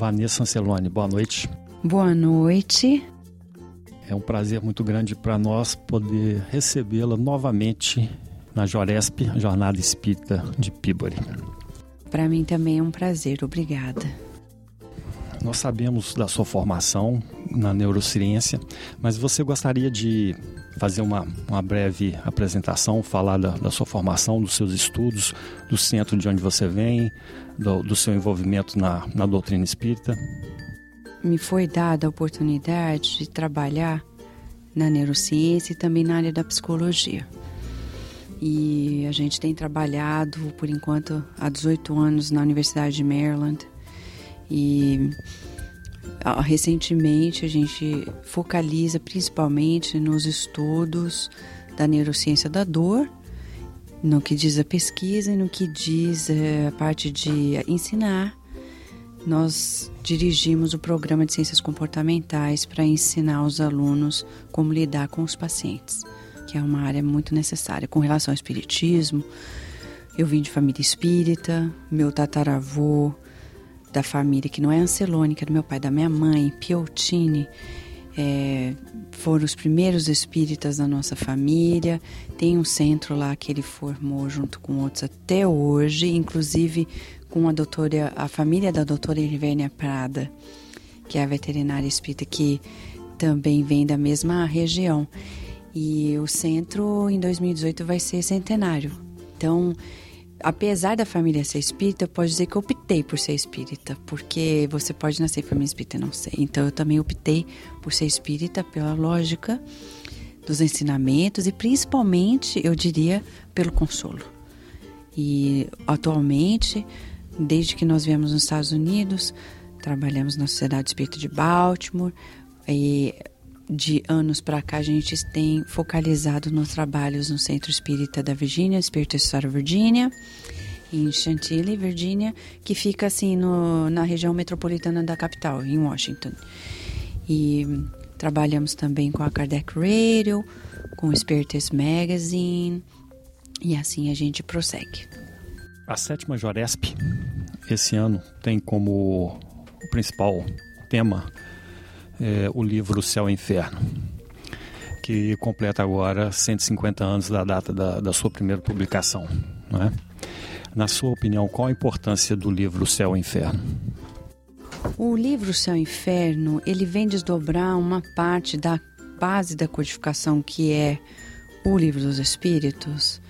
Vanessa Ancelone, boa noite. Boa noite. É um prazer muito grande para nós poder recebê-la novamente na Joresp, Jornada Espírita de Pibori. Para mim também é um prazer, obrigada. Nós sabemos da sua formação na neurociência, mas você gostaria de fazer uma, uma breve apresentação, falar da, da, sua formação, dos seus estudos, do centro de onde você vem, do, do seu envolvimento na, na doutrina espírita? Me foi dada a oportunidade de trabalhar na neurociência e também na área da psicologia. E a gente tem trabalhado, por enquanto, há 18 anos na Universidade de Maryland e recentemente a gente focaliza principalmente nos estudos da neurociência da dor, no que diz a pesquisa e no que diz é, a parte de ensinar. Nós dirigimos o programa de ciências comportamentais para ensinar os alunos como lidar com os pacientes, que é uma área muito necessária. Com relação ao espiritismo, eu vim de família espírita, meu tataravô da família, que não é Ancelone, que é do meu pai, da minha mãe, Piotini, é, foram os primeiros espíritas da nossa família. Tem um centro lá que ele formou junto com outros até hoje, inclusive com a doutora, a família da doutora Irvênia Prada, que é a veterinária espírita, que também vem da mesma região. E o centro em 2018 vai ser centenário. Então, apesar da família ser espírita, eu posso dizer que eu optei por ser espírita, porque você pode nascer em família espírita não ser. Então eu também optei por ser espírita pela lógica dos ensinamentos e principalmente, eu diria, pelo consolo. E atualmente, desde que nós viemos nos Estados Unidos, trabalhamos na Sociedade Espírita de Baltimore e de anos para cá a gente tem focalizado nos trabalhos no Centro Espírita da Virgínia, Espírito História Virgínia, em Chantilly, Virgínia, que fica assim no, na região metropolitana da capital, em Washington. E trabalhamos também com a Kardec Radio, com o Spiritus Magazine, e assim a gente prossegue. A sétima Joresp, esse ano, tem como principal tema é, o livro Céu e Inferno, que completa agora 150 anos da data da, da sua primeira publicação. Não é? Na sua opinião, qual a importância do livro Céu e Inferno? O livro Céu e Inferno, ele vem desdobrar uma parte da base da codificação que é o Livro dos Espíritos,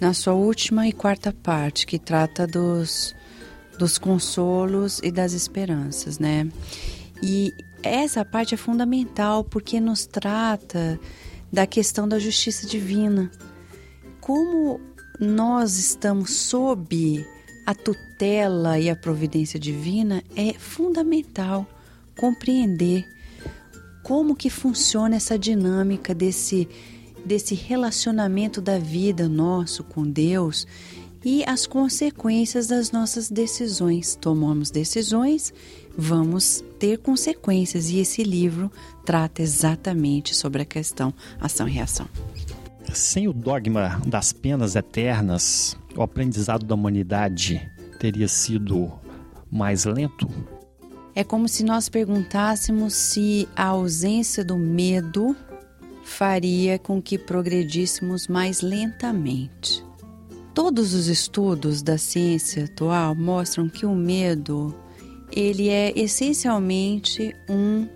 na sua última e quarta parte, que trata dos, dos consolos e das esperanças, né? E essa parte é fundamental porque nos trata da questão da justiça divina. Como nós estamos sob a tutela e a providência divina, é fundamental compreender como que funciona essa dinâmica desse desse relacionamento da vida nosso com Deus e as consequências das nossas decisões. Tomamos decisões vamos ter consequências e esse livro trata exatamente sobre a questão ação e reação. Sem o dogma das penas eternas, o aprendizado da humanidade teria sido mais lento? É como se nós perguntássemos se a ausência do medo faria com que progredíssemos mais lentamente. Todos os estudos da ciência atual mostram que o medo ele é essencialmente um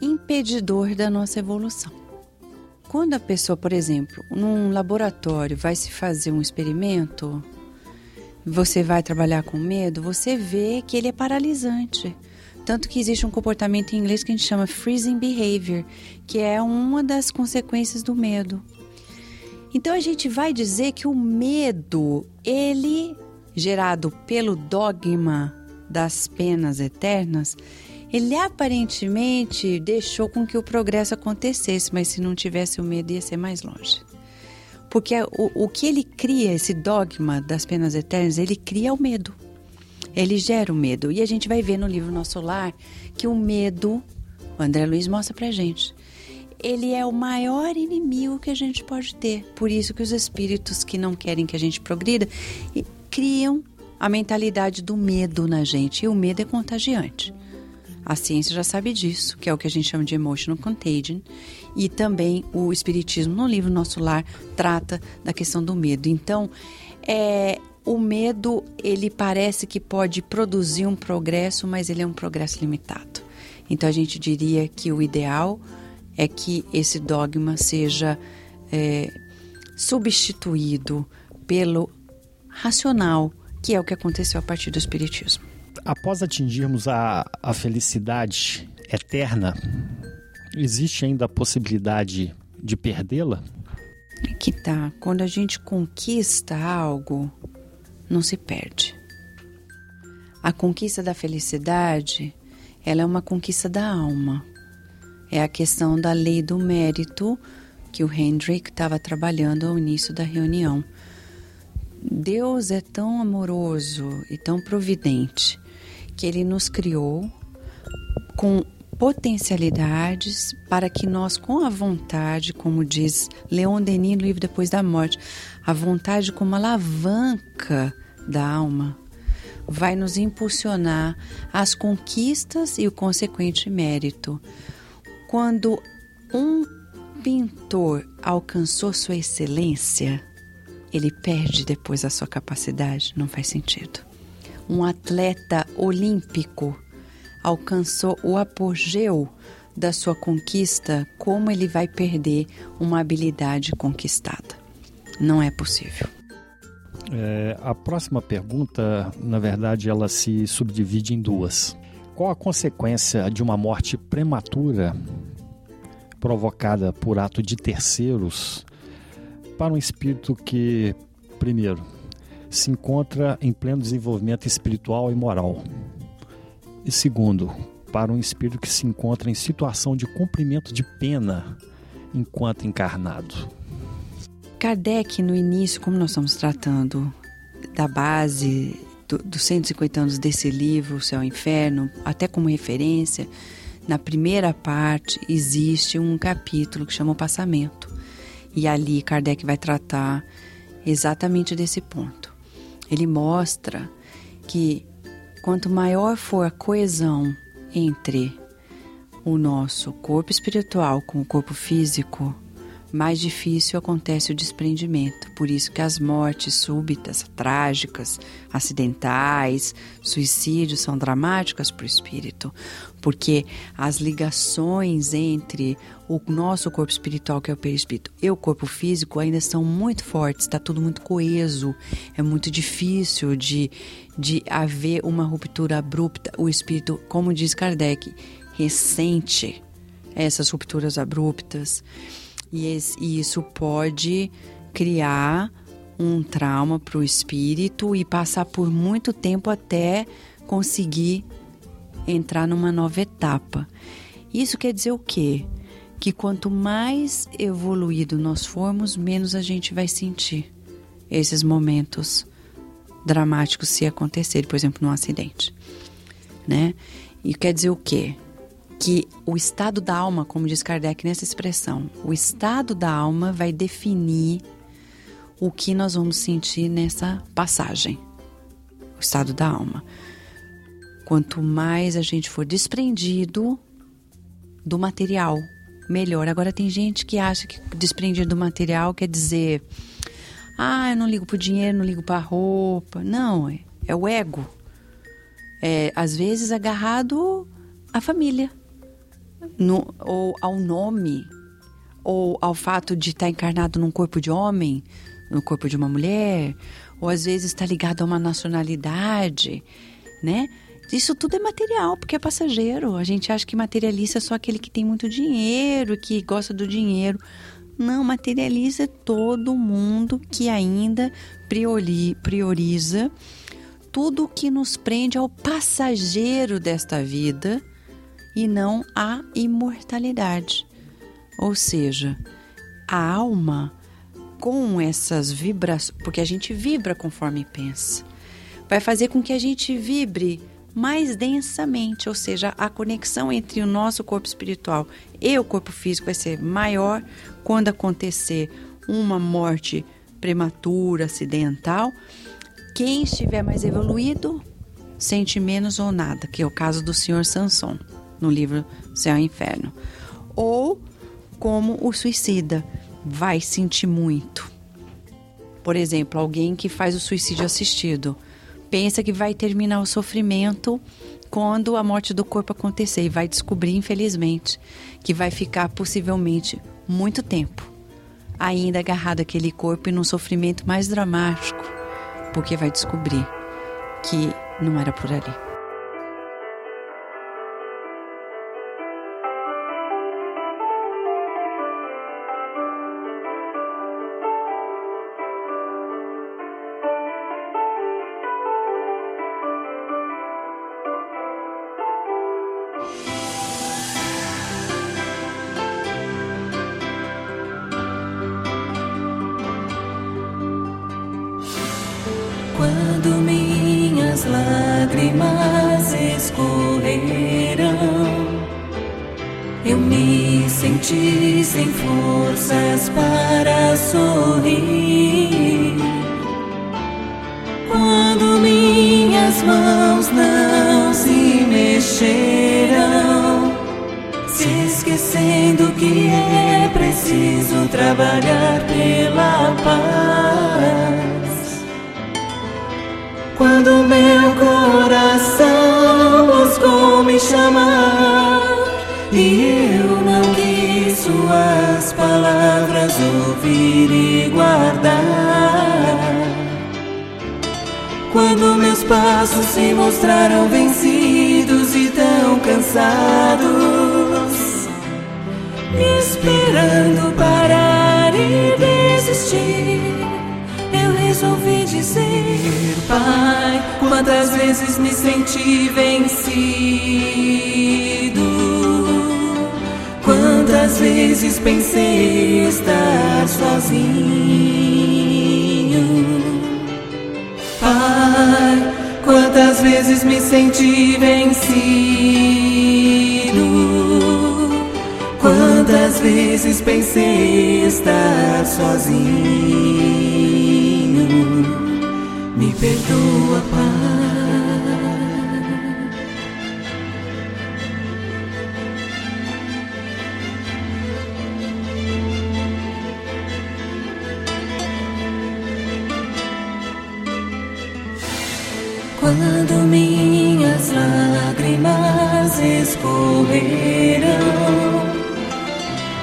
impedidor da nossa evolução. Quando a pessoa, por exemplo, num laboratório vai se fazer um experimento, você vai trabalhar com medo, você vê que ele é paralisante. Tanto que existe um comportamento em inglês que a gente chama freezing behavior, que é uma das consequências do medo. Então a gente vai dizer que o medo, ele gerado pelo dogma das penas eternas, ele aparentemente deixou com que o progresso acontecesse, mas se não tivesse o medo ia ser mais longe. Porque o, o que ele cria, esse dogma das penas eternas, ele cria o medo. Ele gera o medo. E a gente vai ver no livro Nosso Lar que o medo, o André Luiz mostra pra gente, ele é o maior inimigo que a gente pode ter. Por isso que os espíritos que não querem que a gente progrida criam a mentalidade do medo na gente. E o medo é contagiante. A ciência já sabe disso, que é o que a gente chama de emotional contagion. E também o Espiritismo, no livro Nosso Lar, trata da questão do medo. Então, é, o medo, ele parece que pode produzir um progresso, mas ele é um progresso limitado. Então, a gente diria que o ideal é que esse dogma seja é, substituído pelo racional, que é o que aconteceu a partir do Espiritismo. Após atingirmos a, a felicidade eterna, existe ainda a possibilidade de perdê-la? Que tá. Quando a gente conquista algo, não se perde. A conquista da felicidade, ela é uma conquista da alma. É a questão da lei do mérito que o Hendrik estava trabalhando ao início da reunião. Deus é tão amoroso e tão providente que ele nos criou com potencialidades para que nós, com a vontade, como diz Leon Denis no livro Depois da Morte, a vontade como alavanca da alma, vai nos impulsionar às conquistas e o consequente mérito. Quando um pintor alcançou sua excelência, ele perde depois a sua capacidade, não faz sentido. Um atleta olímpico alcançou o apogeu da sua conquista, como ele vai perder uma habilidade conquistada? Não é possível. É, a próxima pergunta, na verdade, ela se subdivide em duas. Qual a consequência de uma morte prematura provocada por ato de terceiros para um espírito que, primeiro, se encontra em pleno desenvolvimento espiritual e moral. E segundo, para um espírito que se encontra em situação de cumprimento de pena enquanto encarnado. Kardec, no início, como nós estamos tratando da base do, dos 150 anos desse livro, O Céu e o Inferno, até como referência, na primeira parte existe um capítulo que chama o Passamento. E ali Kardec vai tratar exatamente desse ponto. Ele mostra que quanto maior for a coesão entre o nosso corpo espiritual com o corpo físico, mais difícil acontece o desprendimento. Por isso que as mortes súbitas, trágicas, acidentais, suicídios são dramáticas para o espírito, porque as ligações entre o nosso corpo espiritual, que é o perispírito, e o corpo físico ainda são muito fortes, está tudo muito coeso, é muito difícil de, de haver uma ruptura abrupta. O espírito, como diz Kardec, ressente essas rupturas abruptas. E, e isso pode criar um trauma para o espírito e passar por muito tempo até conseguir entrar numa nova etapa. Isso quer dizer o quê? Que quanto mais evoluído nós formos, menos a gente vai sentir esses momentos dramáticos se acontecerem, por exemplo, num acidente, né? E quer dizer o quê? Que o estado da alma, como diz Kardec nessa expressão, o estado da alma vai definir o que nós vamos sentir nessa passagem. O estado da alma. Quanto mais a gente for desprendido do material, melhor. Agora tem gente que acha que desprendido do material quer dizer, ah, eu não ligo pro dinheiro, não ligo pra roupa. Não, é, é o ego. É, às vezes agarrado à família no, ou ao nome, ou ao fato de estar encarnado num corpo de homem, no corpo de uma mulher, ou às vezes está ligado a uma nacionalidade, né? Isso tudo é material, porque é passageiro. A gente acha que materialista é só aquele que tem muito dinheiro, que gosta do dinheiro. Não, materializa todo mundo que ainda priori, prioriza tudo que nos prende ao passageiro desta vida e não à imortalidade. Ou seja, a alma com essas vibrações, porque a gente vibra conforme pensa, vai fazer com que a gente vibre mais densamente, ou seja, a conexão entre o nosso corpo espiritual e o corpo físico vai ser maior quando acontecer uma morte prematura, acidental. Quem estiver mais evoluído sente menos ou nada, que é o caso do senhor Sanson no livro Céu e Inferno. Ou como o suicida vai sentir muito. Por exemplo, alguém que faz o suicídio assistido pensa que vai terminar o sofrimento quando a morte do corpo acontecer e vai descobrir, infelizmente, que vai ficar possivelmente muito tempo ainda agarrado àquele corpo e num sofrimento mais dramático, porque vai descobrir que não era por ali. se mostraram vencidos e tão cansados, esperando parar e desistir. Eu resolvi dizer, Pai, quantas vezes me senti vencido, quantas vezes pensei estar sozinho. Quantas vezes me senti vencido? Quantas vezes pensei estar sozinho? Me perdoa, Pai. Quando minhas lágrimas escorreram,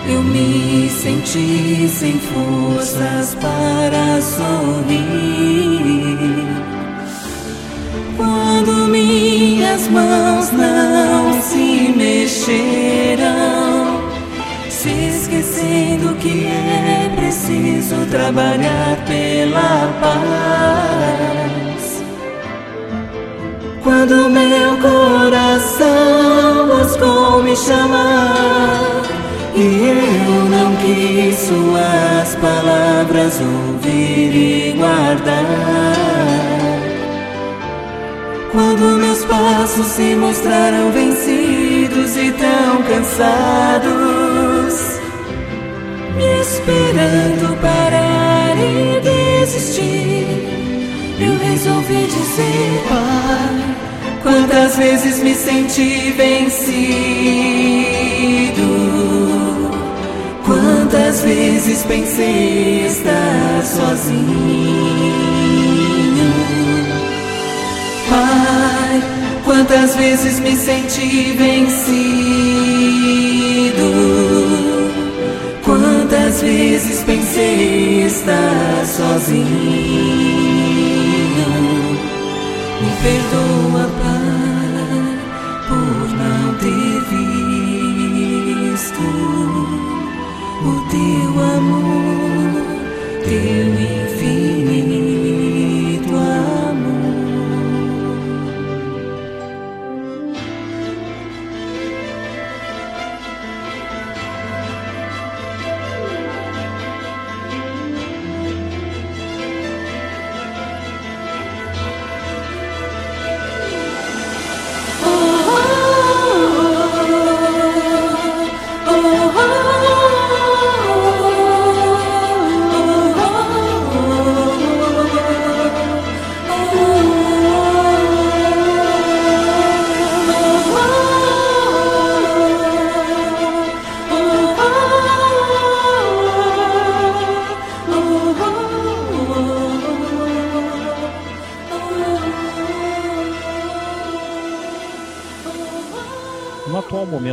eu me senti sem forças para sorrir. Quando minhas mãos não se mexeram, se esquecendo que é preciso trabalhar pela paz quando meu coração buscou me chamar e eu não quis suas palavras ouvir e guardar. Quando meus passos se mostraram vencidos e tão cansados, me esperando parar e desistir, eu resolvi dizer, Pai. Quantas vezes me senti vencido? Quantas vezes pensei estar sozinho? Pai, quantas vezes me senti vencido? Quantas vezes pensei estar sozinho? Perdoa, Pai,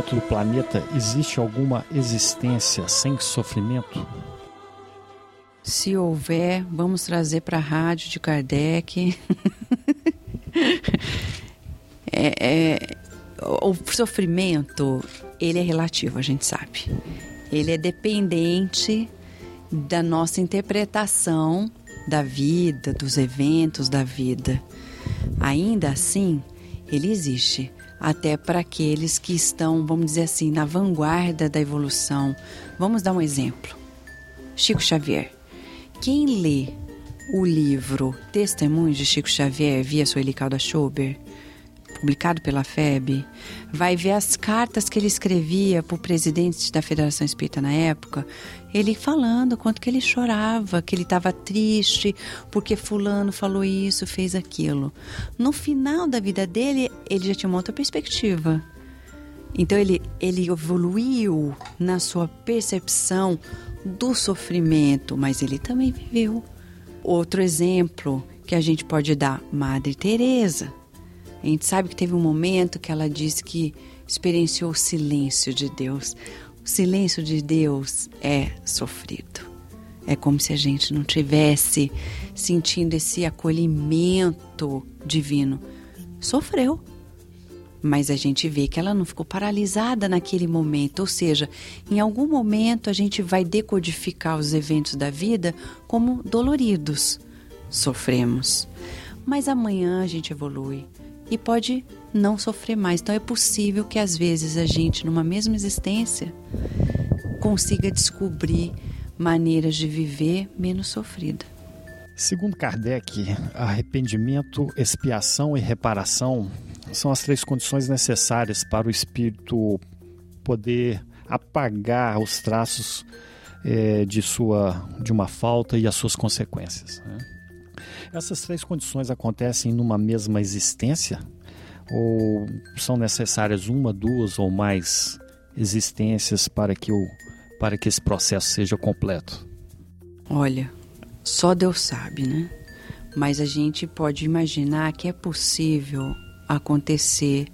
do planeta, existe alguma existência sem sofrimento? Se houver, vamos trazer para a rádio de Kardec. é, é, o sofrimento, ele é relativo, a gente sabe. Ele é dependente da nossa interpretação da vida, dos eventos da vida. Ainda assim, ele existe até para aqueles que estão, vamos dizer assim, na vanguarda da evolução. Vamos dar um exemplo. Chico Xavier. Quem lê o livro Testemunhos de Chico Xavier via Sueli Calda Schober, publicado pela FEB, vai ver as cartas que ele escrevia para o presidente da Federação Espírita na época, ele falando quanto que ele chorava, que ele estava triste porque fulano falou isso, fez aquilo. No final da vida dele, ele já tinha uma outra perspectiva. Então ele, ele evoluiu na sua percepção do sofrimento, mas ele também viveu. Outro exemplo que a gente pode dar, Madre Teresa. A gente sabe que teve um momento que ela disse que experienciou o silêncio de Deus. O silêncio de Deus é sofrido. É como se a gente não tivesse sentindo esse acolhimento divino. Sofreu. Mas a gente vê que ela não ficou paralisada naquele momento, ou seja, em algum momento a gente vai decodificar os eventos da vida como doloridos. Sofremos. Mas amanhã a gente evolui e pode não sofrer mais. Então é possível que às vezes a gente, numa mesma existência, consiga descobrir maneiras de viver menos sofrida. Segundo Kardec, arrependimento, expiação e reparação são as três condições necessárias para o espírito poder apagar os traços é, de sua de uma falta e as suas consequências. Né? Essas três condições acontecem numa mesma existência ou são necessárias uma, duas ou mais existências para que o para que esse processo seja completo? Olha, só Deus sabe, né? Mas a gente pode imaginar que é possível acontecer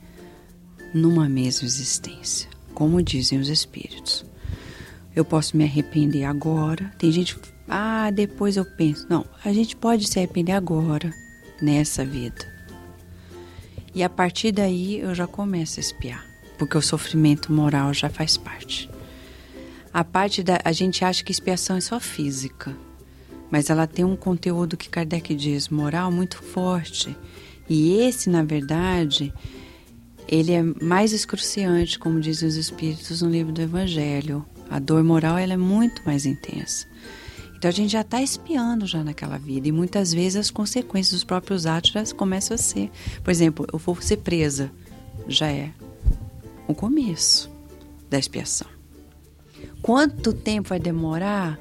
numa mesma existência, como dizem os espíritos. Eu posso me arrepender agora. Tem gente, ah, depois eu penso. Não, a gente pode se arrepender agora, nessa vida. E a partir daí eu já começo a espiar, porque o sofrimento moral já faz parte. A parte da a gente acha que expiação é só física, mas ela tem um conteúdo que Kardec diz moral muito forte. E esse, na verdade, ele é mais excruciante, como dizem os espíritos no livro do Evangelho. A dor moral ela é muito mais intensa. Então a gente já está espiando já naquela vida e muitas vezes as consequências dos próprios atos já começam a ser. Por exemplo, eu vou ser presa, já é o começo da expiação. Quanto tempo vai demorar?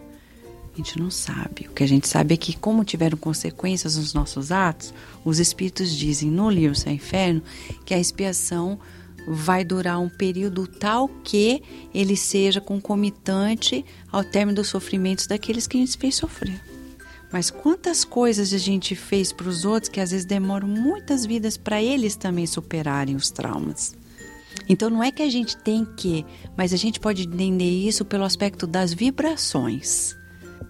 A gente não sabe. O que a gente sabe é que, como tiveram consequências nos nossos atos, os espíritos dizem no livro e Inferno que a expiação vai durar um período tal que ele seja concomitante ao término dos sofrimentos daqueles que a gente fez sofrer. Mas quantas coisas a gente fez para os outros que às vezes demoram muitas vidas para eles também superarem os traumas. Então não é que a gente tem que, mas a gente pode entender isso pelo aspecto das vibrações.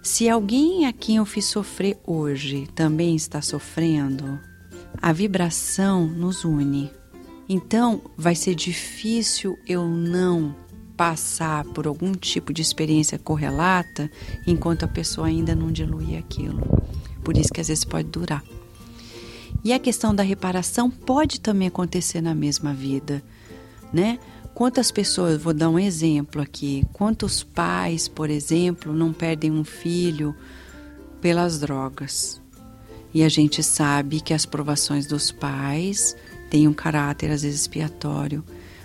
Se alguém a quem eu fiz sofrer hoje também está sofrendo, a vibração nos une. Então vai ser difícil eu não passar por algum tipo de experiência correlata enquanto a pessoa ainda não dilui aquilo. Por isso que às vezes pode durar. E a questão da reparação pode também acontecer na mesma vida, né? Quantas pessoas, vou dar um exemplo aqui, quantos pais, por exemplo, não perdem um filho pelas drogas? E a gente sabe que as provações dos pais têm um caráter às vezes expiatório,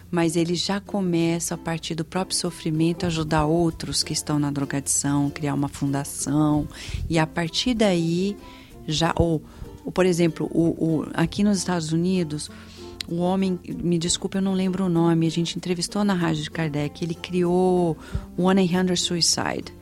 mas ele já começa a partir do próprio sofrimento ajudar outros que estão na drogadição, criar uma fundação. E a partir daí já ou, ou por exemplo, o, o, aqui nos Estados Unidos o homem, me desculpe, eu não lembro o nome, a gente entrevistou na rádio de Kardec, ele criou o 100 Suicide,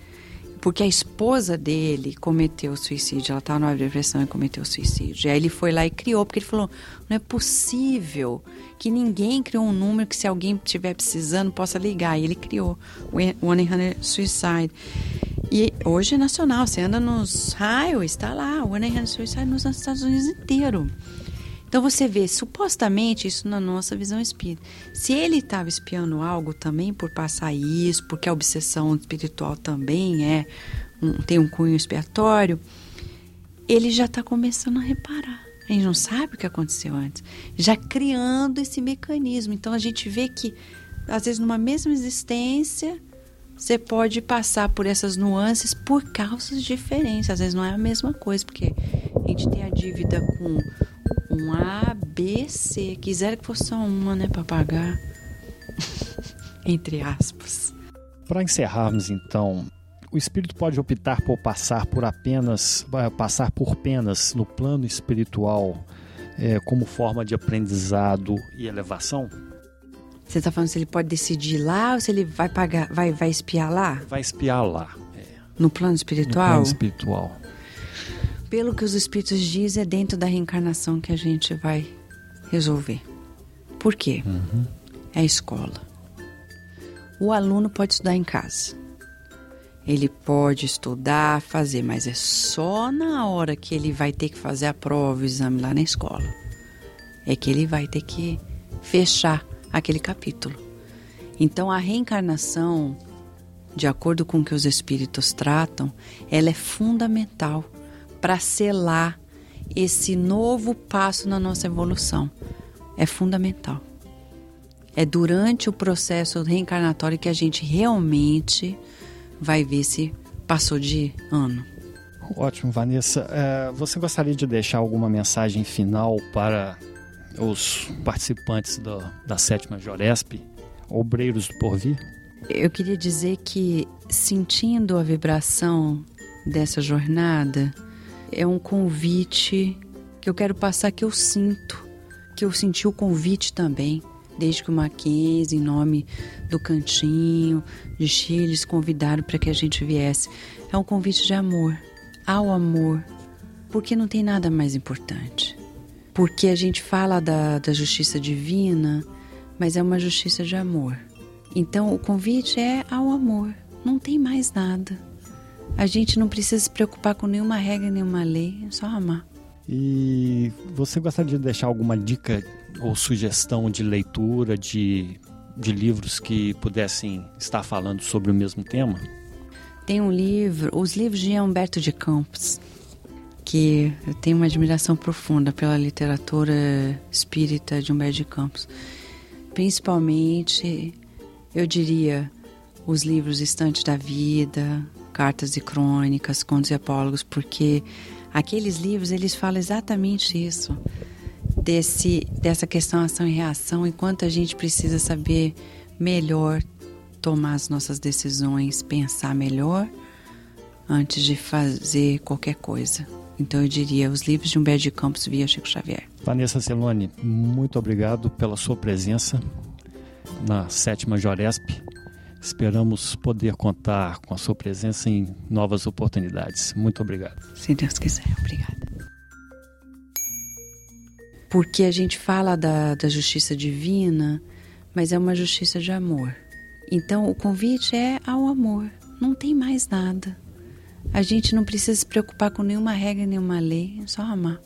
porque a esposa dele cometeu suicídio, ela estava numa depressão e cometeu suicídio. E aí ele foi lá e criou, porque ele falou: não é possível que ninguém criou um número que se alguém estiver precisando possa ligar. E ele criou o 100 Suicide. E hoje é nacional, você anda nos highways, está lá, o 100 Suicide nos Estados Unidos inteiro. Então você vê, supostamente, isso na nossa visão espírita. Se ele estava espiando algo também por passar isso, porque a obsessão espiritual também é um, tem um cunho expiatório, ele já está começando a reparar. A gente não sabe o que aconteceu antes. Já criando esse mecanismo. Então a gente vê que, às vezes, numa mesma existência, você pode passar por essas nuances por causas diferentes. Às vezes não é a mesma coisa, porque a gente tem a dívida com um A, B, C. Quiser que fosse só uma, né, para pagar. Entre aspas. Para encerrarmos, então, o espírito pode optar por passar por apenas passar por penas no plano espiritual é, como forma de aprendizado e elevação? Você está falando se ele pode decidir lá ou se ele vai pagar, vai, vai espiar lá? Vai espiar lá. É. No plano espiritual? No plano espiritual pelo que os espíritos dizem, é dentro da reencarnação que a gente vai resolver. Por quê? Uhum. É a escola. O aluno pode estudar em casa. Ele pode estudar, fazer, mas é só na hora que ele vai ter que fazer a prova, o exame lá na escola. É que ele vai ter que fechar aquele capítulo. Então a reencarnação, de acordo com o que os espíritos tratam, ela é fundamental para selar esse novo passo na nossa evolução. É fundamental. É durante o processo reencarnatório que a gente realmente vai ver se passou de ano. Ótimo, Vanessa. É, você gostaria de deixar alguma mensagem final para os participantes do, da sétima Joresp, obreiros do porvir? Eu queria dizer que, sentindo a vibração dessa jornada, é um convite que eu quero passar que eu sinto, que eu senti o convite também, desde que o Mackenzie, em nome do Cantinho, de Chiles, convidaram para que a gente viesse. É um convite de amor, ao amor, porque não tem nada mais importante. Porque a gente fala da, da justiça divina, mas é uma justiça de amor. Então o convite é ao amor, não tem mais nada. A gente não precisa se preocupar com nenhuma regra, nenhuma lei, é só amar. E você gostaria de deixar alguma dica ou sugestão de leitura de, de livros que pudessem estar falando sobre o mesmo tema? Tem um livro, os livros de Humberto de Campos, que eu tenho uma admiração profunda pela literatura espírita de Humberto de Campos. Principalmente, eu diria, os livros Estante da Vida, cartas e crônicas, contos e apólogos, porque aqueles livros eles falam exatamente isso, desse dessa questão ação e reação, enquanto a gente precisa saber melhor tomar as nossas decisões, pensar melhor antes de fazer qualquer coisa. Então eu diria os livros de Humberto de Campos via Chico Xavier. Vanessa Celone, muito obrigado pela sua presença na sétima Joresp. Esperamos poder contar com a sua presença em novas oportunidades. Muito obrigado. Se Deus quiser, obrigada. Porque a gente fala da, da justiça divina, mas é uma justiça de amor. Então o convite é ao amor, não tem mais nada. A gente não precisa se preocupar com nenhuma regra, nenhuma lei, é só amar.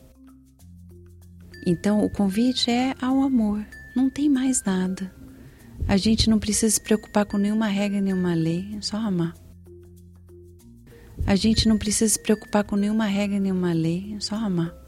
Então o convite é ao amor, não tem mais nada. A gente não precisa se preocupar com nenhuma regra, nenhuma lei, é só amar. A gente não precisa se preocupar com nenhuma regra, nenhuma lei, é só amar.